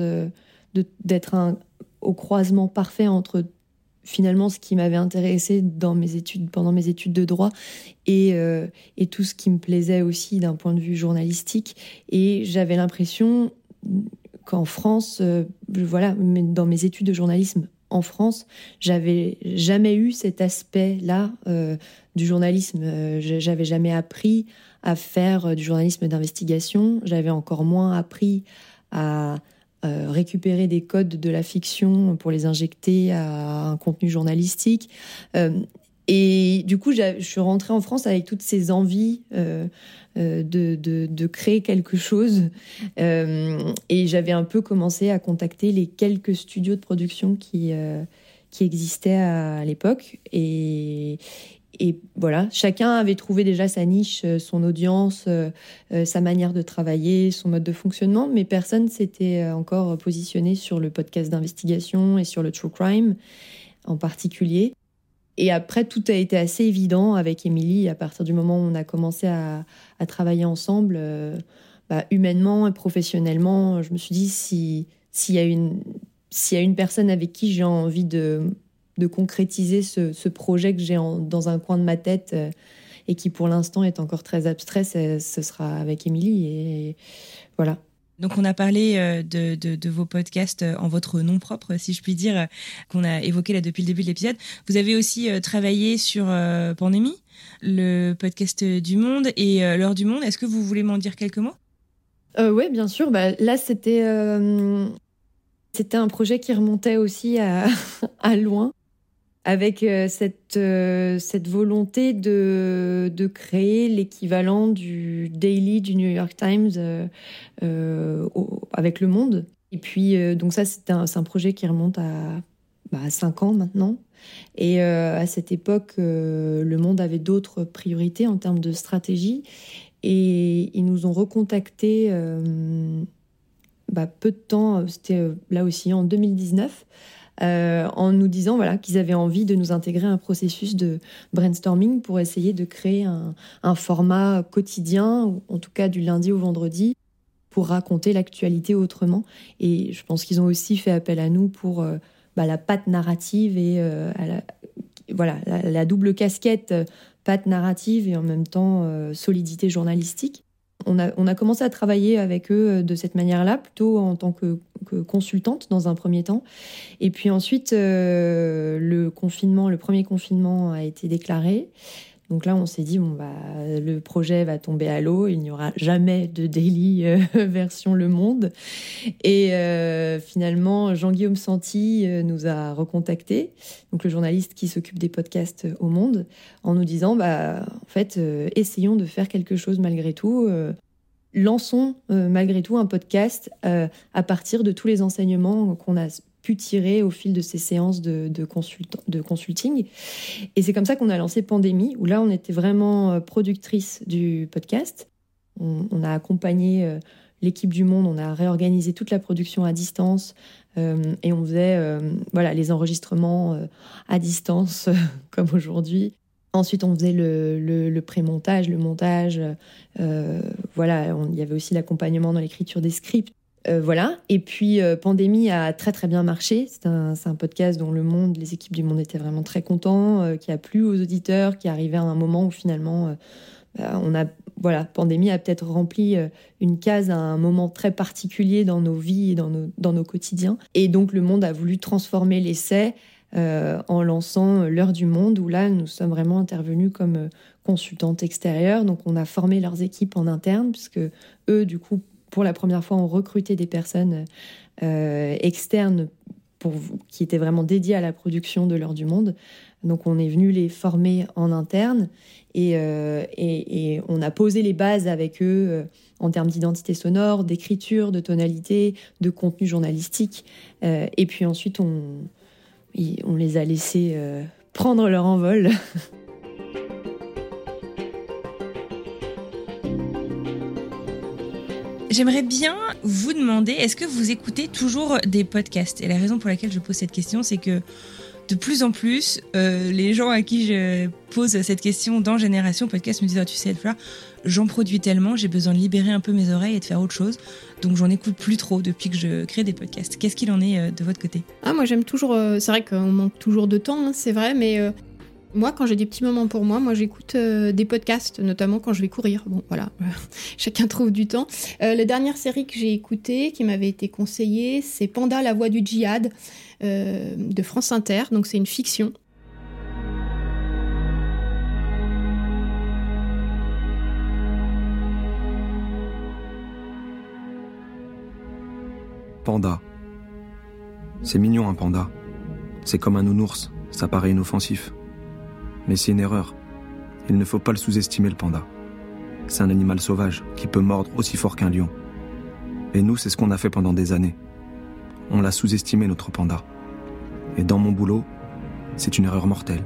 d'être au croisement parfait entre finalement ce qui m'avait intéressé dans mes études, pendant mes études de droit et, euh, et tout ce qui me plaisait aussi d'un point de vue journalistique. Et j'avais l'impression qu'en France, euh, voilà, dans mes études de journalisme en France, j'avais jamais eu cet aspect-là euh, du journalisme. j'avais jamais appris à faire du journalisme d'investigation. J'avais encore moins appris à euh, récupérer des codes de la fiction pour les injecter à un contenu journalistique. Euh, et du coup, je suis rentrée en France avec toutes ces envies euh, de, de, créer quelque chose. et j'avais un peu commencé à contacter les quelques studios de production qui, qui existaient à l'époque. Et, et voilà, chacun avait trouvé déjà sa niche, euh, son audience, euh, euh, sa manière de travailler, son mode de fonctionnement, mais personne s'était encore positionné sur le podcast d'investigation et sur le true crime en particulier. Et après, tout a été assez évident avec Émilie à partir du moment où on a commencé à, travailler ensemble, bah, humainement et professionnellement. Je me suis dit, s'il y, a une, s'il y a une personne avec qui j'ai envie de de concrétiser ce, projet que j'ai dans un coin de ma tête euh, et qui pour l'instant est encore très abstrait, ce sera avec Émilie. Et voilà. Donc on a parlé euh, de, vos podcasts euh, en votre nom propre, si je puis dire, qu'on a évoqué là depuis le début de l'épisode. Vous avez aussi travaillé sur Pandémie, le podcast du Monde et l'heure du Monde. Est-ce que vous voulez m'en dire quelques mots? Oui, bien sûr. Bah, là, c'était c'était un projet qui remontait aussi à, à loin avec euh, cette, euh, cette volonté de, créer l'équivalent du daily du New York Times euh, avec le monde. Et puis, donc ça, c'est un, un, projet qui remonte à, bah, 5 ans maintenant. Et à cette époque, le monde avait d'autres priorités en termes de stratégie. Et ils nous ont recontactés bah, peu de temps, c'était là aussi en 2019, euh, en nous disant voilà qu'ils avaient envie de nous intégrer à un processus de brainstorming pour essayer de créer un, format quotidien, en tout cas du lundi au vendredi, pour raconter l'actualité autrement. Et je pense qu'ils ont aussi fait appel à nous pour euh, bah, la patte narrative et euh, la, voilà la, double casquette patte narrative et en même temps solidité journalistique on a, commencé à travailler avec eux euh, de cette manière-là, plutôt en tant que, consultante dans un premier temps. Et puis ensuite, euh, le confinement, le premier confinement a été déclaré. Donc là, on s'est dit, bon, bah, le projet va tomber à l'eau, il n'y aura jamais de daily euh, version Le Monde. Et euh, finalement, Jean-Guillaume Santi euh, nous a recontactés, le journaliste qui s'occupe des podcasts au Monde, en nous disant, bah, en fait, essayons de faire quelque chose malgré tout. lançons malgré tout un podcast à partir de tous les enseignements qu'on a pu tirer au fil de ces séances de, de, consulting. Et c'est comme ça qu'on a lancé Pandémie, où là, on était vraiment euh, productrice du podcast. On, a accompagné euh, l'équipe du Monde, on a réorganisé toute la production à distance euh, et on faisait voilà, les enregistrements à distance, comme aujourd'hui. Ensuite, on faisait le, le, le pré-montage, le montage. voilà, il y avait aussi l'accompagnement dans l'écriture des scripts. Euh, voilà. Et puis, euh, Pandémie a très très bien marché. C'est un, podcast dont le monde, les équipes du monde étaient vraiment très contents, euh, qui a plu aux auditeurs, qui arrivait à un moment où finalement, bah, on a, voilà, Pandémie a peut-être rempli une case à un moment très particulier dans nos vies et dans nos, dans nos quotidiens. Et donc, le monde a voulu transformer l'essai en lançant l'heure du monde, où là, nous sommes vraiment intervenus comme consultantes extérieures. Donc, on a formé leurs équipes en interne, puisque eux, du coup, pour la première fois, on recrutait des personnes euh, externes qui étaient vraiment dédiées à la production de l'heure du monde. Donc on est venu les former en interne et, euh, et, on a posé les bases avec eux euh, en termes d'identité sonore, d'écriture, de tonalité, de contenu journalistique. et puis ensuite, on les a laissés prendre leur envol. J'aimerais bien vous demander, est-ce que vous écoutez toujours des podcasts? Et la raison pour laquelle je pose cette question, c'est que de plus en plus, euh, les gens à qui je pose cette question dans Génération Podcast me disent, oh, tu sais, Fleur, j'en produis tellement, j'ai besoin de libérer un peu mes oreilles et de faire autre chose. Donc j'en écoute plus trop depuis que je crée des podcasts. Qu'est-ce qu'il en est euh, de votre côté? Ah, moi j'aime toujours. euh, c'est vrai qu'on manque toujours de temps, hein, c'est vrai, mais moi quand j'ai des petits moments pour moi, moi j'écoute euh, des podcasts, notamment quand je vais courir. Bon, voilà, chacun trouve du temps. Euh, la dernière série que j'ai écoutée, qui m'avait été conseillée, c'est Panda, la voix du djihad euh, de France Inter. Donc c'est une fiction. Panda. C'est mignon un panda. C'est comme un nounours, ça paraît inoffensif. Mais c'est une erreur. Il ne faut pas le sous-estimer le panda. C'est un animal sauvage qui peut mordre aussi fort qu'un lion. Et nous, c'est ce qu'on a fait pendant des années. On l'a sous-estimé notre panda. Et dans mon boulot, c'est une erreur mortelle.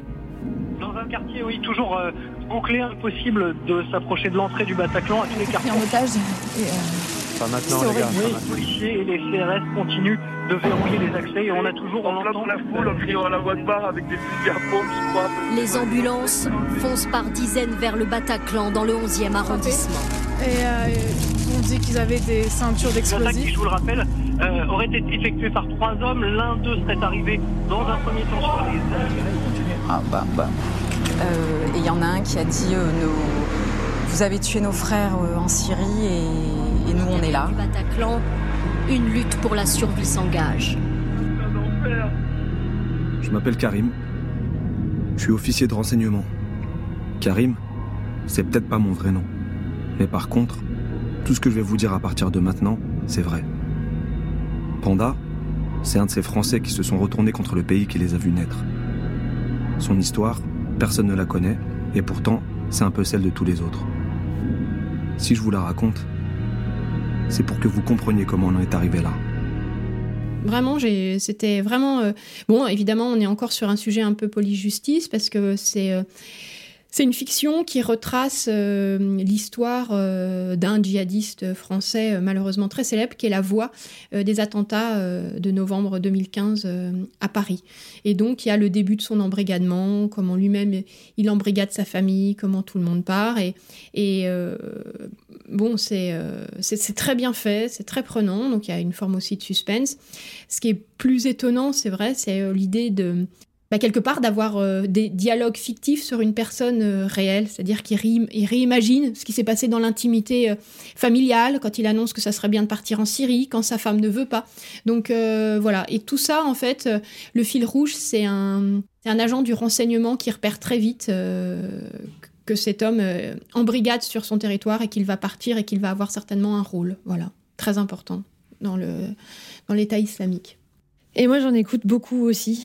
Dans un quartier, oui, toujours euh, bouclé, impossible de s'approcher de l'entrée du Bataclan à tous les quartiers. en otage. Et, euh, Pas maintenant, les gars. Les policiers et les CRS continuent de verrouiller les accès et on a toujours, entend la foule en criant à la voix de barre avec des fusils. Les ambulances foncent par dizaines vers le Bataclan dans le 11e arrondissement. et euh, on dit qu'ils avaient des ceintures L'attaque, qui, d'explosifs. je vous le rappelle, euh, aurait été effectuée par trois hommes. L'un d'eux serait arrivé dans un premier temps sur les Ah, bam, bam. Euh, et il y en a un qui a dit euh, nos- Vous avez tué nos frères euh, en Syrie et, et nous on est là. Du Bataclan, une lutte pour la survie s'engage. Je m'appelle Karim. Je suis officier de renseignement. Karim, c'est peut-être pas mon vrai nom. Mais par contre, tout ce que je vais vous dire à partir de maintenant, c'est vrai. Panda, c'est un de ces Français qui se sont retournés contre le pays qui les a vus naître. Son histoire, personne ne la connaît, et pourtant, c'est un peu celle de tous les autres. Si je vous la raconte, c'est pour que vous compreniez comment on en est arrivé là. Vraiment, c'était vraiment. euh, Bon, évidemment, on est encore sur un sujet un peu polyjustice parce que c'est. euh, C'est une fiction qui retrace euh, l'histoire euh, d'un djihadiste français euh, malheureusement très célèbre, qui est la voix des attentats de novembre 2015 euh, à Paris. Et donc, il y a le début de son embrigadement, comment lui-même il embrigade sa famille, comment tout le monde part. Et, et bon, c'est très bien fait, c'est très prenant, donc il y a une forme aussi de suspense. Ce qui est plus étonnant, c'est vrai, c'est l'idée de bah, quelque part d'avoir euh, des dialogues fictifs sur une personne euh, réelle, c'est-à-dire qu'il ré- il réimagine ce qui s'est passé dans l'intimité euh, familiale, quand il annonce que ça serait bien de partir en Syrie, quand sa femme ne veut pas. Donc voilà, et tout ça, en fait, le fil rouge, c'est un, agent du renseignement qui repère très vite que cet homme embrigade sur son territoire et qu'il va partir et qu'il va avoir certainement un rôle, voilà, très important dans l'État islamique. Et moi, j'en écoute beaucoup aussi,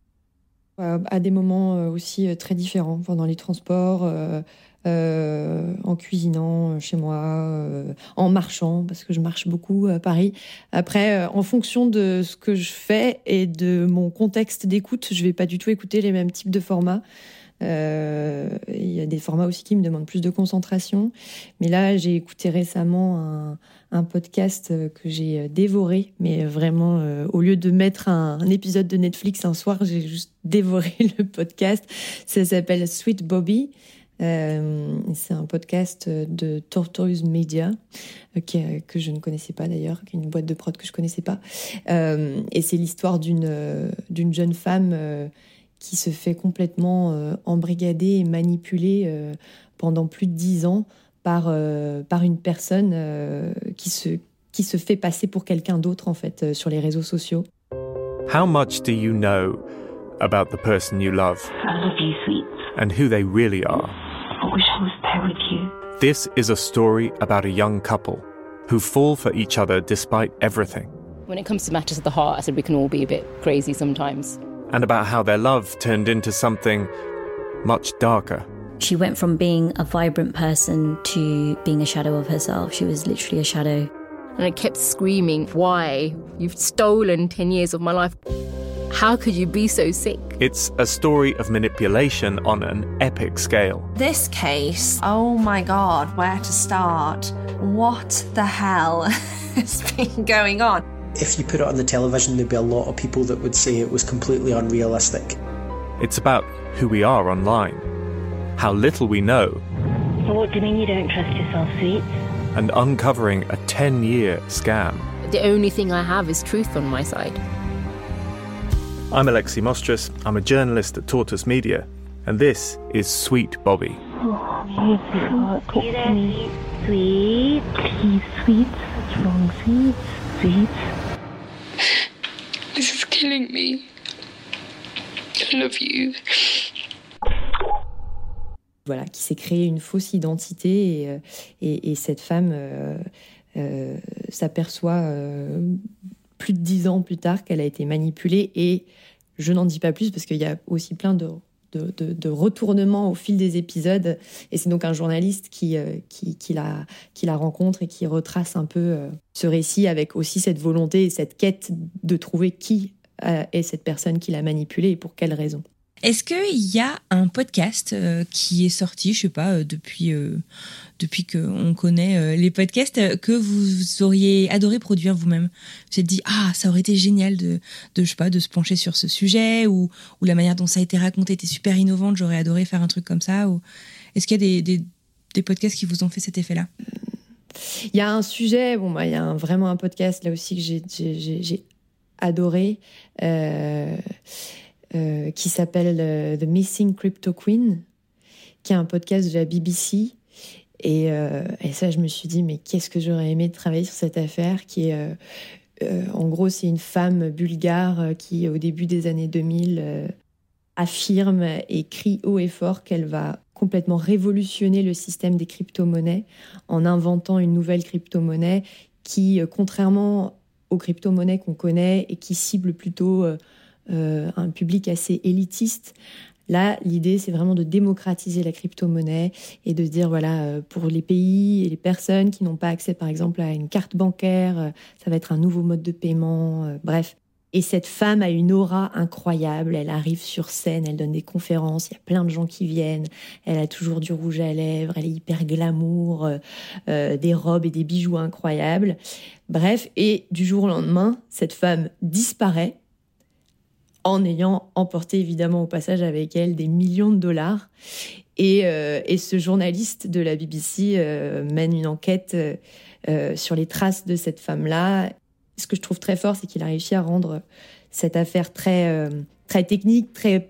à des moments euh, aussi euh, très différents, pendant les transports, euh, euh, en cuisinant euh, chez moi, euh, en marchant, parce que je marche beaucoup à Paris. Après, euh, en fonction de ce que je fais et de mon contexte d'écoute, je vais pas du tout écouter les mêmes types de formats. Euh, Il y a des formats aussi qui me demandent plus de concentration. Mais là, j'ai écouté récemment un, un podcast euh, que j'ai euh, dévoré, mais vraiment, euh, au lieu de mettre un, épisode de Netflix un soir, j'ai juste dévoré le podcast. Ça s'appelle Sweet Bobby. C'est un podcast de Tortoise Media que je ne connaissais pas d'ailleurs, une boîte de prod que je connaissais pas. Et c'est l'histoire d'une jeune femme qui se fait complètement embrigader et manipuler euh, pendant plus de dix ans par, euh, par une personne euh, qui, se, qui se fait passer pour quelqu'un d'autre en fait euh, sur les réseaux sociaux. How much do you know about the person you love I love you, sweet. and who they really are? I wish I was there with you. This is a story about a young couple who fall for each other despite everything, When it comes to matters of the heart, I said we can all be a bit crazy sometimes. and about how their love turned into something much darker. She went from being a vibrant person to being a shadow of herself. She was literally a shadow. And I kept screaming, Why? You've stolen 10 years of my life. How could you be so sick? It's a story of manipulation on an epic scale. This case, oh my god, where to start? what the hell has been going on? If you put it on the television, there'd be a lot of people that would say it was completely unrealistic. It's about who we are online, how little we know, So what do you mean you don't trust yourself, sweet? and uncovering a 10 year scam. The only thing I have is truth on my side. I'm Alexi Mostras, I'm a journalist at Tortoise Media, and this is Sweet Bobby. Oh, please, sweetheart, talk. Sweet, please, sweet. What's wrong, sweet? Sweet. This is killing me. I love you. Voilà, qui s'est créé une fausse identité et, euh, et- et cette femme euh, euh, s'aperçoit plus de dix ans plus tard qu'elle a été manipulée et je n'en dis pas plus parce qu'il y a aussi plein de, retournements au fil des épisodes et c'est donc un journaliste qui, la, qui la rencontre et qui retrace un peu ce récit avec aussi cette volonté et cette quête de trouver qui est cette personne qui l'a manipulée et pour quelles raisons. Est-ce qu'il y a un podcast euh, qui est sorti, je sais pas, euh, depuis, euh, depuis qu'on connaît euh, les podcasts, que vous auriez adoré produire vous-même? Vous êtes dit, ah, ça aurait été génial de, je pas, de se pencher sur ce sujet, ou, la manière dont ça a été raconté était super innovante, j'aurais adoré faire un truc comme ça. Est-ce qu'il y a des, des, podcasts qui vous ont fait cet effet-là? Il y a un sujet, bon, bah, il y a vraiment un podcast là aussi que j'ai- adoré, euh, qui s'appelle euh, The Missing Crypto Queen, qui est un podcast de la BBC. Et, euh, et ça, je me suis dit, mais qu'est-ce que j'aurais aimé travailler sur cette affaire qui est. en gros, c'est une femme bulgare qui, au début des années 2000, euh, affirme et crie haut et fort qu'elle va complètement révolutionner le système des crypto-monnaies en inventant une nouvelle crypto-monnaie qui, contrairement aux crypto-monnaies qu'on connaît et qui cible plutôt un public assez élitiste, Là, l'idée, c'est vraiment de démocratiser la crypto-monnaie et de dire, voilà, euh, pour les pays et les personnes qui n'ont pas accès, par exemple, à une carte bancaire, euh, ça va être un nouveau mode de paiement, euh, bref. Et cette femme a une aura incroyable. Elle arrive sur scène, elle donne des conférences, il y a plein de gens qui viennent. Elle a toujours du rouge à lèvres, elle est hyper glamour, euh, euh, des robes et des bijoux incroyables. Bref, et du jour au lendemain, cette femme disparaît en ayant emporté évidemment au passage avec elle des millions de dollars. Et, euh, ce journaliste de la BBC euh, mène une enquête euh, sur les traces de cette femme-là. Ce que je trouve très fort, c'est qu'il a réussi à rendre cette affaire très, très technique, très,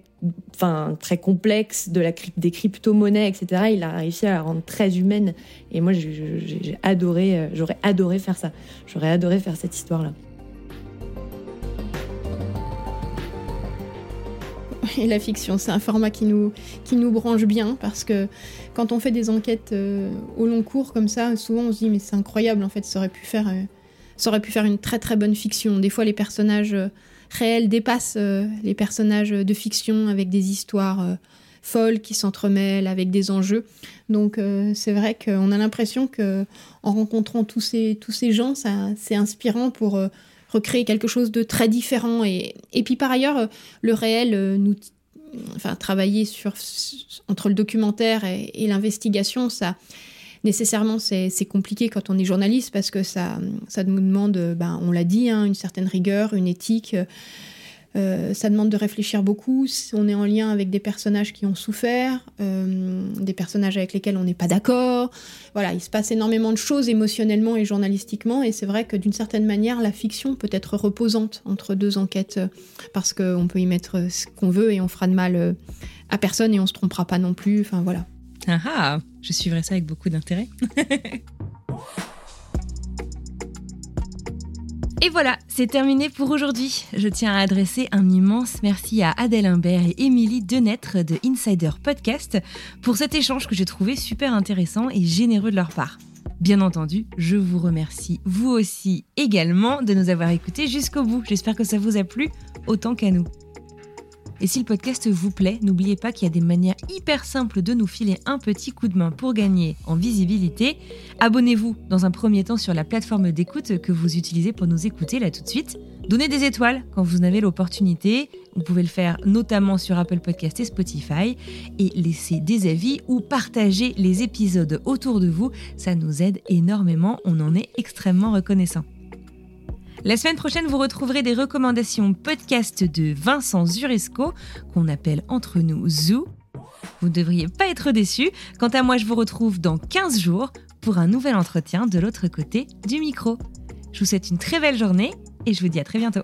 enfin, très complexe de la, des crypto-monnaies, etc. Il a réussi à la rendre très humaine. Et moi, j'ai- adoré, j'aurais adoré faire ça. J'aurais adoré faire cette histoire-là. Et la fiction, c'est un format qui nous, qui nous branche bien parce que quand on fait des enquêtes euh, au long cours comme ça, souvent on se dit mais c'est incroyable en fait, ça aurait pu faire, euh, ça aurait pu faire une très très bonne fiction. Des fois les personnages euh, réels dépassent les personnages de fiction avec des histoires folles qui s'entremêlent avec des enjeux. Donc c'est vrai qu'on a l'impression que en rencontrant tous ces, tous ces gens, ça, c'est inspirant pour recréer quelque chose de très différent. Et, et puis par ailleurs, euh, le réel euh, nous enfin travailler sur entre le documentaire et, l'investigation ça nécessairement c'est compliqué quand on est journaliste parce que ça ça nous demande euh, ben on l'a dit hein, une certaine rigueur une éthique euh, ça demande de réfléchir beaucoup. On est en lien avec des personnages qui ont souffert, euh, des personnages avec lesquels on n'est pas d'accord. Voilà, il se passe énormément de choses émotionnellement et journalistiquement, et c'est vrai que d'une certaine manière, la fiction peut être reposante entre deux enquêtes, euh, parce qu'on peut y mettre ce qu'on veut et on fera de mal à personne et on se trompera pas non plus. Enfin voilà. Ah ah, je suivrai ça avec beaucoup d'intérêt. Et voilà, c'est terminé pour aujourd'hui. Je tiens à adresser un immense merci à Adèle Imbert et Émilie Denêtre de Insider Podcast pour cet échange que j'ai trouvé super intéressant et généreux de leur part. Bien entendu, je vous remercie vous aussi également de nous avoir écoutés jusqu'au bout. J'espère que ça vous a plu autant qu'à nous. Et si le podcast vous plaît, n'oubliez pas qu'il y a des manières hyper simples de nous filer un petit coup de main pour gagner en visibilité. Abonnez-vous dans un premier temps sur la plateforme d'écoute que vous utilisez pour nous écouter là tout de suite. Donnez des étoiles quand vous en avez l'opportunité. Vous pouvez le faire notamment sur Apple Podcast et Spotify. Et laissez des avis ou partager les épisodes autour de vous. Ça nous aide énormément. On en est extrêmement reconnaissant. La semaine prochaine, vous retrouverez des recommandations podcast de Vincent Zuresco, qu'on appelle entre nous Zoo. Vous ne devriez pas être déçus. Quant à moi, je vous retrouve dans 15 jours pour un nouvel entretien de l'autre côté du micro. Je vous souhaite une très belle journée et je vous dis à très bientôt.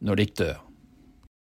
når de gikk død.